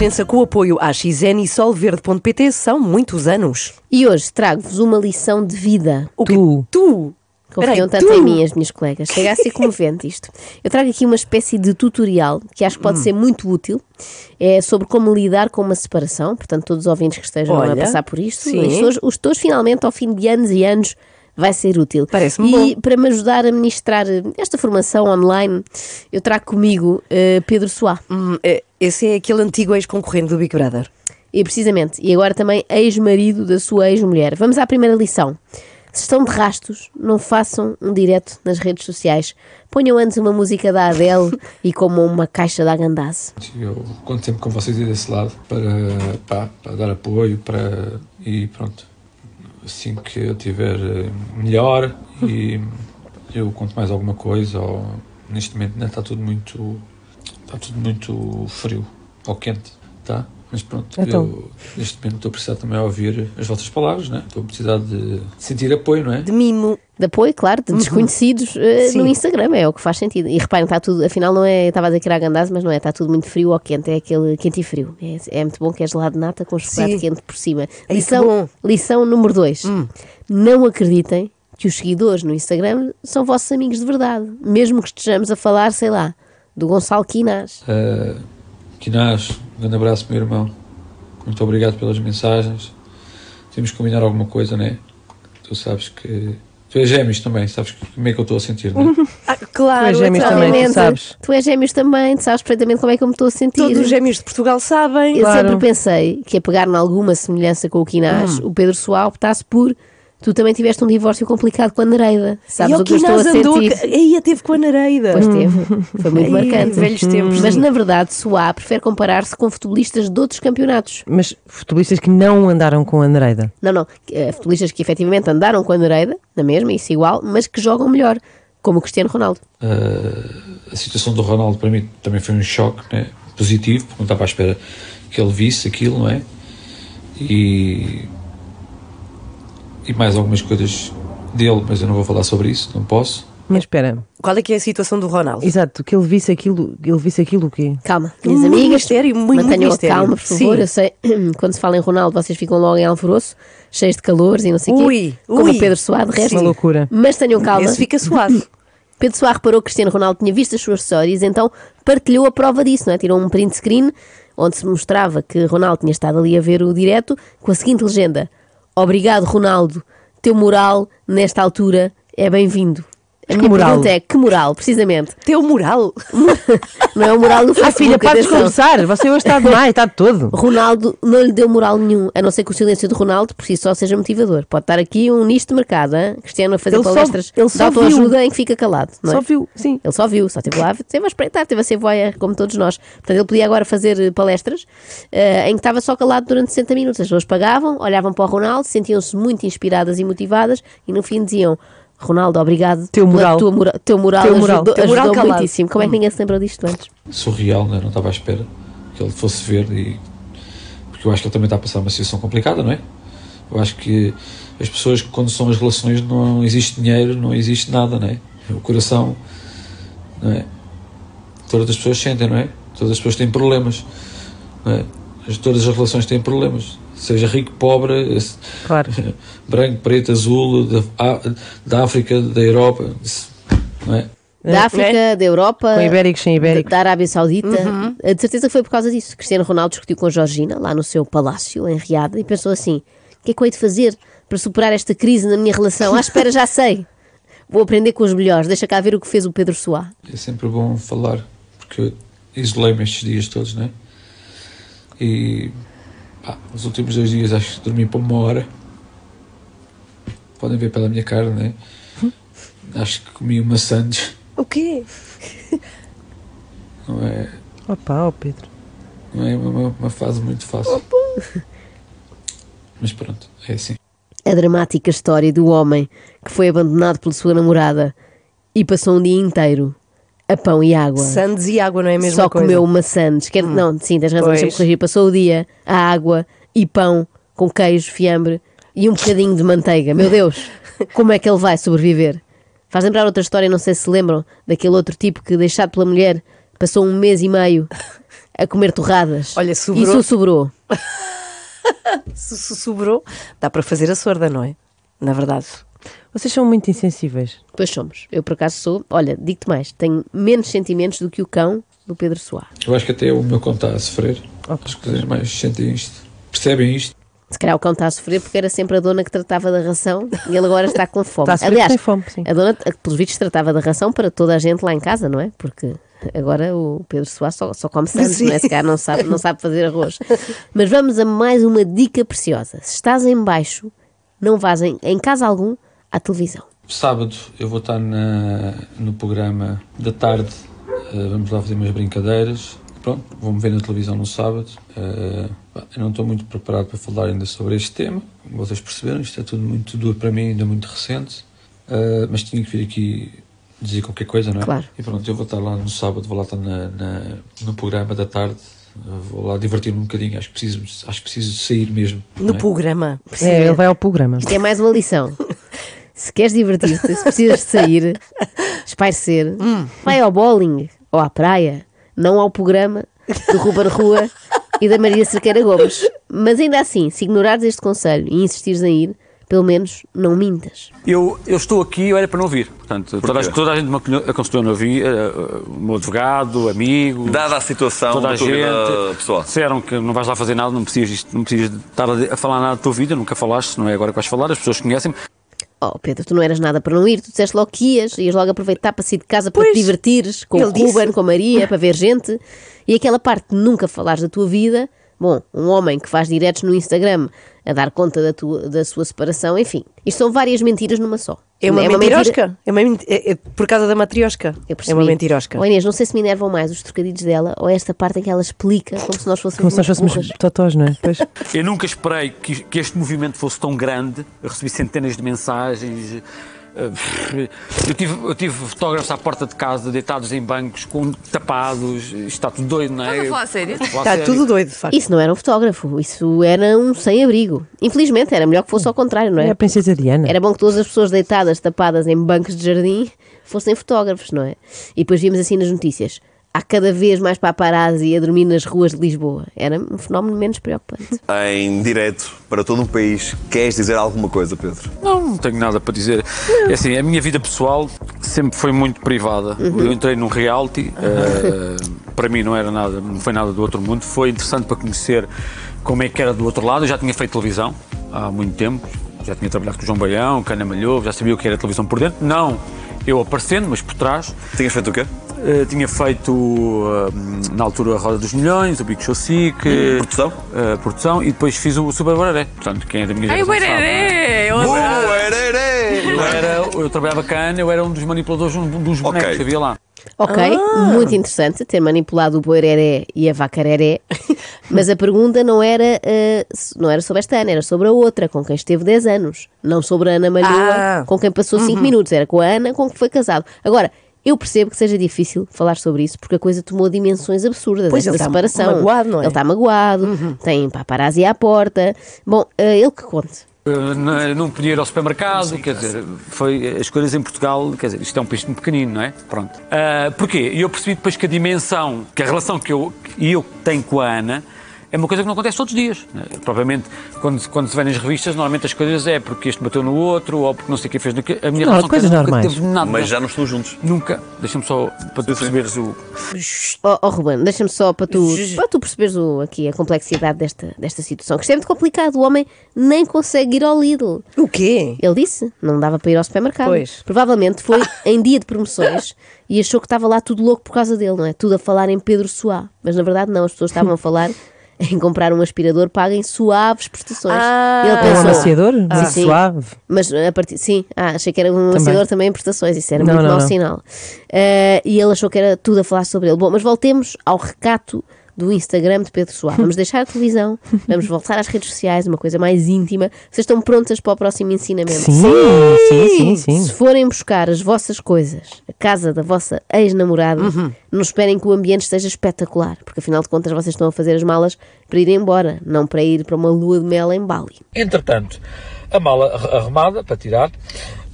Renascença com o apoio à XN e Solverde.pt são muitos anos. E hoje trago-vos uma lição de vida. O? Tu. Tu. Confiam tanto tu. em mim, as minhas colegas. Chega a ser comovente isto. Eu trago aqui uma espécie de tutorial que acho que Hum. pode ser muito útil. É sobre como lidar com uma separação. Portanto, todos os ouvintes que estejam Olha, a passar por isto, sim. os teus, finalmente, ao fim de anos e anos, vai ser útil. Parece-me E para me ajudar a ministrar eh, esta formação online, eu trago comigo eh, Pedro Soá. Hum, é, esse é aquele antigo ex-concorrente do Big Brother. E precisamente, e agora também ex-marido da sua ex-mulher. Vamos à primeira lição. Se estão de rastos, não façam um direto nas redes sociais. Ponham antes uma música da Adele e como uma caixa da Agandaz. Eu conto sempre com vocês aí desse lado para, pá, para dar apoio para, e pronto. Assim que eu estiver eh, melhor e eu conto mais alguma coisa, ou neste momento ainda está tudo muito. Está tudo muito frio ou quente, tá? Mas pronto, Então. eu neste momento estou a precisar também ouvir as vossas palavras, né? Estou a precisar de sentir apoio, não é? De mimo. De apoio, claro, de desconhecidos eh, Sim. no Instagram, é o que faz sentido. E reparem, está tudo, afinal não é, estava a dizer que era Agandaz, mas não é, está tudo muito frio ou quente, é aquele quente e frio. É, é muito bom que é gelado de nata com chocolate Sim. quente por cima. Ai, Lição, lição número 2. Não acreditem que os seguidores no Instagram são vossos amigos de verdade, mesmo que estejamos a falar, sei lá, do Gonçalo Quinás. Uh, Quinás, um grande abraço, meu irmão. Muito obrigado pelas mensagens. Temos que combinar alguma coisa, né? Tu sabes que. Tu és gêmeos também, sabes como é que eu estou a sentir, né? Ah, claro, Tu és gêmeos também, tu Exatamente. sabes. Tu és gêmeos também, tu sabes perfeitamente como é que eu me estou a sentir. Todos os gêmeos de Portugal sabem. Eu Claro. sempre pensei que a pegar em alguma semelhança com o Quinás, Hum. o Pedro Soal optasse por tu também tiveste um divórcio complicado com a Nereida. Sabes e o que eu estou a sentir? Aí teve com a Nareida. Pois teve. Foi muito Ai, marcante. velhos tempos. Mas na verdade, Soá prefere comparar-se com futebolistas de outros campeonatos. Mas futebolistas que não andaram com a Nereida. Não, não. eh, Futebolistas que efetivamente andaram com a Nereida, na mesma, isso igual, mas que jogam melhor, como o Cristiano Ronaldo. Uh, a situação do Ronaldo para mim também foi um choque né? positivo, porque não estava à espera que ele visse aquilo, não é? E. E mais algumas coisas dele, mas eu não vou falar sobre isso, não posso. Mas espera, Qual é que é a situação do Ronaldo? exato, que ele visse aquilo, ele visse aquilo o quê? Calma, minhas Muito amigas. mistério, muito, mantenham a mistério. calma, por favor. Sim. Eu sei, quando se fala em Ronaldo, vocês ficam logo em alvoroço, cheios de calores e não sei o quê. Ui, como ui. o Pedro de resto. Uma loucura. Mas tenham calma. Esse fica suave. Pedro Soá reparou que Cristiano Ronaldo tinha visto as suas stories, então partilhou a prova disso, não é? Tirou um print screen onde se mostrava que Ronaldo tinha estado ali a ver o direto com a seguinte legenda: Obrigado, Ronaldo, teu moral nesta altura é bem-vindo. A que minha moral? pergunta é: que moral, precisamente? Teu moral. Não é o moral do Ah, Facebook, filha, para de conversar. Você hoje está demais, está todo. Ronaldo não lhe deu moral nenhum, a não ser que o silêncio de Ronaldo por si só seja motivador. Pode estar aqui um nicho de mercado, hein? Cristiano a fazer Ele só- palestras ele de só autoajuda em que fica calado. Não é? Só viu, sim. Ele só viu, só esteve lá, esteve a espreitar, esteve a ser voyeur, como todos nós. Portanto, ele podia agora fazer eh, palestras eh, em que estava só calado durante 60 minutos. As pessoas pagavam, olhavam para o Ronaldo, sentiam-se muito inspiradas e motivadas e no fim diziam. Ronaldo, obrigado. Teu moral. tua mora- teu moral Teu moral. ajudou, Teu moral ajudou calado. muitíssimo. Como é que ninguém se lembrou disto antes? surreal, né? não estava à espera que ele fosse ver e porque eu acho que ele também está a passar uma situação complicada, não é? Eu acho que as pessoas quando são as relações não existe dinheiro, não existe nada, não é? O coração, não é? Todas as pessoas sentem, não é? Todas as pessoas têm problemas, não é? As- Todas as relações têm problemas, seja rico, pobre, Claro. branco, preto, azul, da, da África, da Europa, não é? Da África, da Europa, Com ibéricos, sem ibéricos. da Arábia Saudita. Uhum. Eh, De certeza que foi por causa disso. Cristiano Ronaldo discutiu com a Georgina, lá no seu palácio, em Riad, e pensou assim: o que é que eu hei de fazer para superar esta crise na minha relação? Ah, espera, já sei. Vou aprender com os melhores. Deixa cá ver o que fez o Pedro Soá. É sempre bom falar, porque isolei-me estes dias todos, né? E pá, os últimos dois dias acho que dormi para uma hora. Podem ver pela minha cara, né? Acho que comi uma sandes, O quê? não é, Opa, ó Pedro. não é uma, uma fase muito fácil. Mas pronto, é assim. A dramática história do homem que foi abandonado pela sua namorada e passou um dia inteiro a pão e água. Sandes e água não é a mesma Só coisa. comeu uma sandes. Quer, Não, sim, tens razão, deixa-me corrigir. Passou o dia a água e pão com queijo, fiambre e um bocadinho de manteiga. Meu Deus, como é que ele vai sobreviver? Faz lembrar outra história, não sei se lembram, daquele outro tipo que, deixado pela mulher, passou um mês e meio a comer torradas. Olha, sobrou. Isso sobrou. Se sobrou, dá para fazer a sorda, não é? Na verdade. Vocês são muito insensíveis. Pois somos. Eu, por acaso, sou. Olha, digo-te mais: tenho menos sentimentos do que o cão do Pedro Soá. Eu acho que até o meu cão está a sofrer. As coisas mais sentem isto, percebem isto. Se calhar o cão está a sofrer porque era sempre a dona que tratava da ração e ele agora está com fome. Está a Aliás, tem fome, sim. a dona, pelos vistos, tratava da ração para toda a gente lá em casa, não é? Porque agora o Pedro Soares só, só come Sim. não é? Se calhar não sabe, não sabe fazer arroz. Mas vamos a mais uma dica preciosa. Se estás em baixo, não vás em, em casa algum à televisão. Sábado eu vou estar na- no programa da tarde. eh, vamos lá fazer umas brincadeiras. Pronto, vou-me ver na televisão no sábado. Pá, eu não estou muito preparado para falar ainda sobre este tema. Como vocês perceberam, isto é tudo muito duro para mim, ainda muito recente. Eh, mas tinha que vir aqui dizer qualquer coisa, não é? Claro. E pronto, eu vou estar lá no sábado, vou lá estar na, na- no programa da tarde. Vou lá divertir-me um bocadinho. Acho que preciso, acho que preciso de sair mesmo. No é? programa. É, ele vai ao programa. Isto é mais uma lição. Se queres divertir-te, se precisas de sair, espairecer, vai ao bowling ou à praia, não ao programa do Ruben Rua e da Maria Cerqueira Gomes. Mas ainda assim, se ignorares este conselho e insistires em ir, pelo menos não mintas. Eu, eu estou aqui, eu era para não vir. Portanto, toda, toda a gente me aconselhou- não vir. eh, o meu advogado, amigo. Dada a situação toda a gente. vida pessoal. Disseram que não vais lá fazer nada, não precisas, não precisas de estar a, a falar nada da tua vida, nunca falaste, não é agora que vais falar, as pessoas conhecem-me. Oh, Pedro, tu não eras nada para não ir, tu disseste logo que ias, ias logo aproveitar para sair de casa para Pois, te divertires com o ele disse. Ruben, com a Maria, para ver gente. E aquela parte de nunca falares da tua vida, bom, um homem que faz diretos no Instagram a dar conta da, tua, da sua separação, enfim. Isto são várias mentiras numa só. É uma, mentira- mentirosca. É, uma, é- é por causa da matriosca. Eu É uma mentirosca. Oh, Inês, não sei se me enervam mais os trocadilhos dela ou esta parte em que ela explica como se nós Como fôssemos se nós fôssemos totós, não é? Pois. Eu nunca esperei que, que este movimento fosse tão grande. Eu recebi centenas de mensagens. Eh, Eu tive, eu tive fotógrafos à porta de casa, deitados em bancos, com tapados. Isto está tudo doido, não é? Estás a falar a sério? Está sério. tudo doido, de facto. Isso não era um fotógrafo, isso era um sem-abrigo. Infelizmente, era melhor que fosse ao contrário, não É é? a Princesa Diana. Era bom que todas as pessoas deitadas, tapadas em bancos de jardim, fossem fotógrafos, não é? E depois vimos assim nas notícias. Há cada vez mais paparazzi a dormir nas ruas de Lisboa. Era um fenómeno menos preocupante. Em direto para todo um país, queres dizer alguma coisa, Pedro? Não, não tenho nada para dizer. É assim, a minha vida pessoal sempre foi muito privada. Eu entrei num reality, eh, para mim não era nada, não foi nada do outro mundo. Foi interessante para conhecer como é que era do outro lado. Eu já tinha feito televisão há muito tempo, já tinha trabalhado com o João Baião, Cana Malhovo, já sabia o que era televisão por dentro. Não eu aparecendo, mas por trás. Tinhas feito o quê? Eh, tinha feito eh, na altura a Roda dos Milhões, o Big Show Sick, eh, Produção? eh, produção, e depois fiz o Super Bararé. Portanto, quem é da minha Ai, o geração sabe, não é? Bererê! Eu Uh, adoro. ererê! Eu, era, eu trabalhava cá, eu era um dos manipuladores dos bonecos Ok. que havia lá. Ok, muito interessante ter manipulado o boereré e a vacareré, mas a pergunta não era, se- não era sobre esta Ana, era sobre a outra, com quem esteve 10 anos, não sobre a Ana Malhoa, Ah. com quem passou 5 minutos, era com a Ana com que foi casado. Agora, eu percebo que seja difícil falar sobre isso, porque a coisa tomou dimensões absurdas, Pois, esta ele está separação. magoado, não é? Ele está magoado, tem paparazzi à porta. Bom, eh, ele que conte. Uh, não- não podia ir ao supermercado, quer dizer, foi as coisas em Portugal, quer dizer, isto é um país muito pequenino, não é? Pronto. Uh, porquê? E eu percebi depois que a dimensão, que a relação que eu, que eu tenho com a Ana é uma coisa que não acontece todos os dias. né? Propriamente, quando, quando se vê nas revistas, normalmente as coisas é porque este bateu no outro, ou porque não sei o que fez no que. A minha Não, relação com a coisas normais. teve nada. Mas já não estão juntos. Nunca. Deixa-me só para tu perceberes o. Oh, oh Ruben, deixa-me só para tu, para tu perceberes o, aqui a complexidade desta, desta situação, que isto é muito complicado. O homem nem consegue ir ao Lidl. O quê? Ele disse, não dava para ir ao supermercado. Pois. Provavelmente foi em dia de promoções e achou que estava lá tudo louco por causa dele, não é? Tudo a falar em Pedro Soá. Mas na verdade não, as pessoas estavam a falar em comprar um aspirador pago em suaves prestações. Ah. ele É um pensou, amaciador? Ah, sim. Suave. mas a partir, sim, ah, achei que era um amaciador também em prestações, isso era Não, muito não, mau não. sinal. Eh, e ele achou que era tudo a falar sobre ele. Bom, mas voltemos ao recato do Instagram de Pedro Soares. Vamos deixar a televisão, vamos voltar às redes sociais, uma coisa mais íntima. Vocês estão prontas para o próximo ensinamento? Sim, sim, sim, sim. Se forem buscar as vossas coisas, a casa da vossa ex-namorada, Uhum. não esperem que o ambiente esteja espetacular, porque afinal de contas vocês estão a fazer as malas para ir embora, não para ir para uma lua de mel em Bali. Entretanto, a mala arrumada para tirar,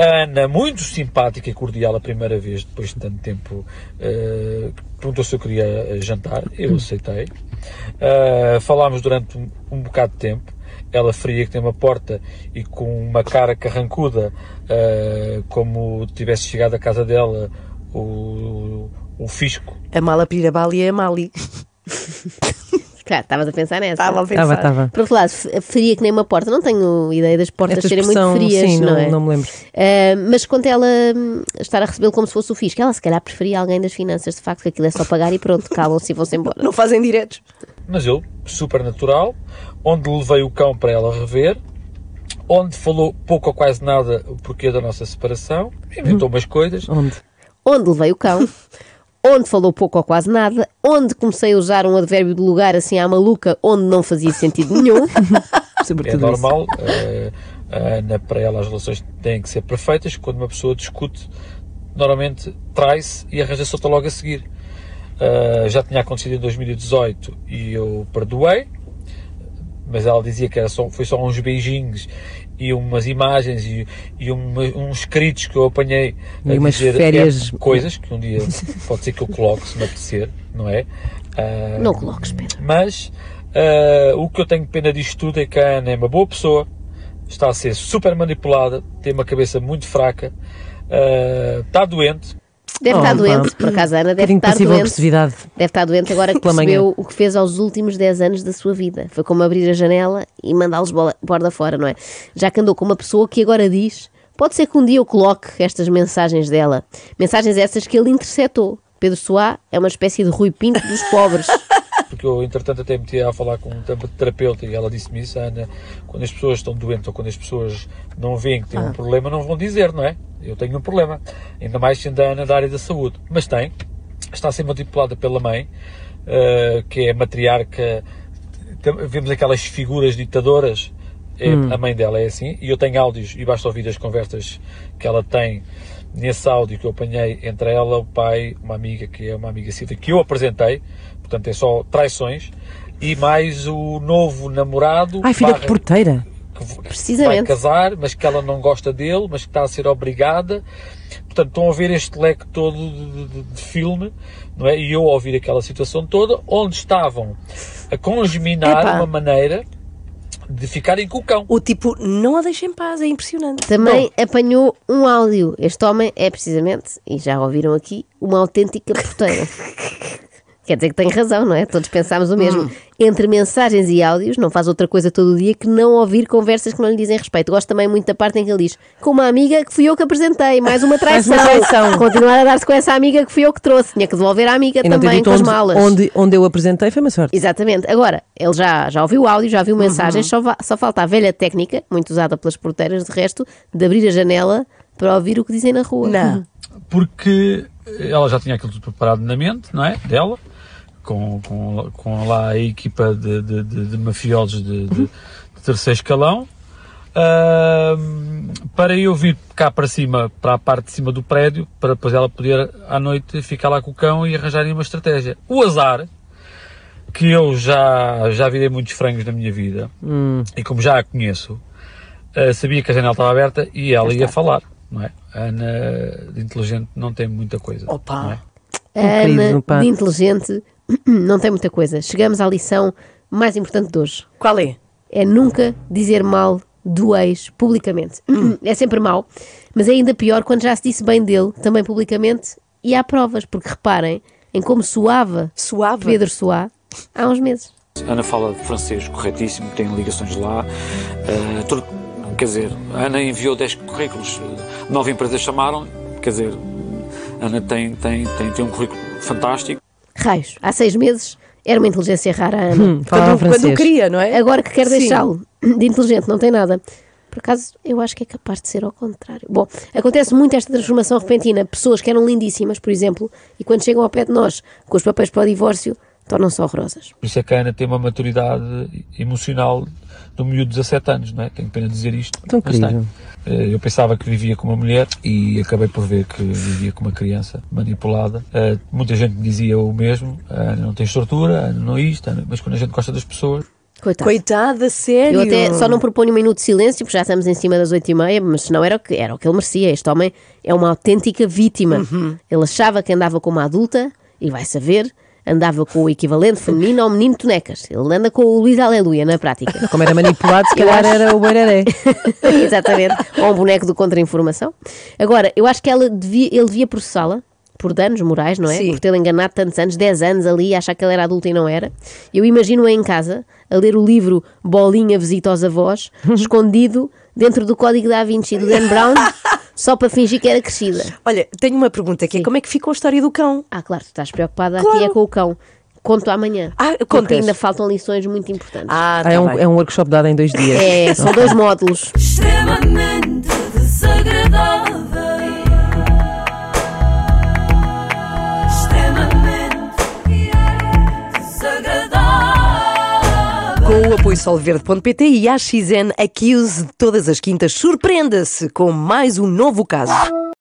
A Ana, muito simpática e cordial a primeira vez, depois de tanto tempo, eh, perguntou se eu queria eh, jantar. Eu aceitei. Eh, falámos durante um, um bocado de tempo. Ela fria que tem uma porta e com uma cara carrancuda, eh, como tivesse chegado à casa dela o, o fisco. A mala pirabali e a mali. Claro, estavas a pensar nessa. Estava a pensar. Estava, estava. Por outro lado, fria que nem uma porta. Não tenho ideia das portas Esta serem muito frias, sim, não, não, é? não me lembro. Ah, mas quanto ela hum, estar a recebê-lo como se fosse o fisco, ela se calhar preferia alguém das finanças, de facto, que aquilo é só pagar e pronto, calam-se e vão-se embora. Não fazem diretos. mas eu, super natural, onde levei o cão para ela rever, onde falou pouco ou quase nada o porquê da nossa separação, inventou umas coisas, Onde? Onde levei o cão, onde falou pouco ou quase nada, onde comecei a usar um advérbio de lugar assim à maluca, onde não fazia sentido nenhum. Sobretudo é normal. eh, a Ana, para ela, as relações têm que ser perfeitas. Quando uma pessoa discute, normalmente trai-se e arranja-se outra logo a seguir. Eh, já tinha acontecido em 2018 e eu perdoei, mas ela dizia que era só, foi só uns beijinhos e umas imagens e, e uma- uns escritos que eu apanhei E umas dizer férias- é, coisas que um dia pode ser que eu coloque se me apetecer, não é? Ah, Não coloques, Pedro. mas ah, o que eu tenho pena disto tudo é que a Ana é uma boa pessoa, está a ser super manipulada, tem uma cabeça muito fraca, ah, está doente, Deve Oh, estar pá. doente, por acaso Ana deve estar doente. Deve estar doente agora que percebeu o que fez aos últimos 10 anos da sua vida. Foi como abrir a janela e mandá-los borda fora, não é? Já que andou com uma pessoa que agora diz: pode ser que um dia eu coloque estas mensagens dela. Mensagens essas que ele interceptou. Pedro Soá é uma espécie de Rui Pinto dos pobres. porque eu entretanto até meti a falar com um terapeuta e ela disse-me isso, Ana, quando as pessoas estão doentes ou quando as pessoas não veem que têm um problema, não vão dizer, não é? Eu tenho um problema, ainda mais sendo a Ana da área da saúde, mas tem, está a ser manipulada pela mãe, eh, que é matriarca, vemos aquelas figuras ditadoras, é, a mãe dela é assim, e eu tenho áudios, e basta ouvir as conversas que ela tem nesse áudio que eu apanhei entre ela, o pai, uma amiga que é uma amiga Silvia, que eu apresentei, portanto é só traições, e mais o novo namorado Ai, filha barra- de porteira. Que vai casar, mas que ela não gosta dele, mas que está a ser obrigada. Portanto, estão a ver este leque todo de, de- de filme, não é? E eu a ouvir aquela situação toda, onde estavam a congeminar Epá. uma maneira de ficarem com o cão. O tipo, não a deixem em paz, é impressionante. Também apanhou um áudio. Este homem é precisamente, e já ouviram aqui, uma autêntica porteira. Quer dizer que tem razão, não é? Todos pensámos o mesmo. Entre mensagens e áudios, não faz outra coisa todo o dia que não ouvir conversas que não lhe dizem respeito. Gosto também muito da parte em que ele diz: com uma amiga que fui eu que apresentei, mais uma traição. uma traição. Continuar a dar-se com essa amiga que fui eu que trouxe. Tinha que devolver a amiga E também com as onde, malas. onde, onde eu apresentei foi uma sorte. Exatamente. Agora, ele já, já ouviu o áudio, já viu mensagens, só, va- só falta a velha técnica, muito usada pelas porteiras, de resto, de abrir a janela para ouvir o que dizem na rua. Não. porque ela já tinha aquilo tudo preparado na mente, não é? Dela, com, com, com lá a equipa de, de, de, de mafiosos de, de- de terceiro escalão, ahm, para eu vir cá para cima, para a parte de cima do prédio, para depois ela poder à noite ficar lá com o cão e arranjarem uma estratégia. O azar, que eu já, já virei muitos frangos na minha vida, e como já a conheço, Uh, sabia que a janela estava aberta e ela ia falar, não é? A Ana de inteligente não tem muita coisa. Opa. não é? Ana, de inteligente, não tem muita coisa. Chegamos à lição mais importante de hoje. Qual é? É nunca dizer mal do ex publicamente. É sempre mau, mas é ainda pior quando já se disse bem dele, também publicamente, e há provas, porque reparem em como soava Suave. Pedro Soá há uns meses. Ana fala francês corretíssimo, tem ligações lá. Eh, tudo- quer dizer, a Ana enviou 10 currículos, eh, nove empresas chamaram, quer dizer, a Ana tem, tem, tem, tem um currículo fantástico. Raios, há seis meses era uma inteligência rara Ana. Hum, Quando, quando queria, não é? Agora que quer deixá-lo de inteligente, não tem nada. Por acaso, eu acho que é capaz de ser ao contrário. Bom, acontece muito esta transformação repentina. Pessoas que eram lindíssimas, por exemplo, e quando chegam ao pé de nós com os papéis para o divórcio, tornam-se horrorosas. Por isso é que a Ana tem uma maturidade emocional um miúdo de 17 anos, não é? Tenho pena de dizer isto. Tão querido. Eh, Eu pensava que vivia com uma mulher e acabei por ver que vivia com uma criança manipulada. Eh, Muita gente me dizia o mesmo, a Ana não tem estrutura, a Ana não isto, a Ana- mas quando a gente gosta das pessoas, Coitado. Coitada, sério. Eu até só não proponho um minuto de silêncio, porque já estamos em cima das oito e meia, mas não era o que, era o que ele merecia. Este homem é uma autêntica vítima. Uhum. Ele achava que andava com uma adulta, e vai saber, andava com o equivalente feminino ao menino Tonecas. Ele anda com o Luís Aleluia na prática. Como era manipulado, se calhar era o Beiraré. Exatamente. Ou um boneco do contra-informação. Agora, eu acho que ela devia, ele devia processá-la por danos morais, não é? Sim. Por tê-la enganado tantos anos, 10 anos ali, achar que ela era adulta e não era. Eu imagino-a em casa a ler o livro Bolinha Visita aos Avós, escondido dentro do Código da Vinci do Dan Brown, só para fingir que era crescida. Olha, tenho uma pergunta que é como é que ficou a história do cão? Ah, claro, tu estás preocupada Claro. aqui é com o cão. Conto amanhã. Ah, porque ainda faltam lições muito importantes. Ah, Ah, é, um, é um workshop dado em dois dias. É, são dois módulos. extremamente desagradável. O apoio solverde.pt e a XN Accuse de todas as quintas, surpreenda-se com mais um novo caso.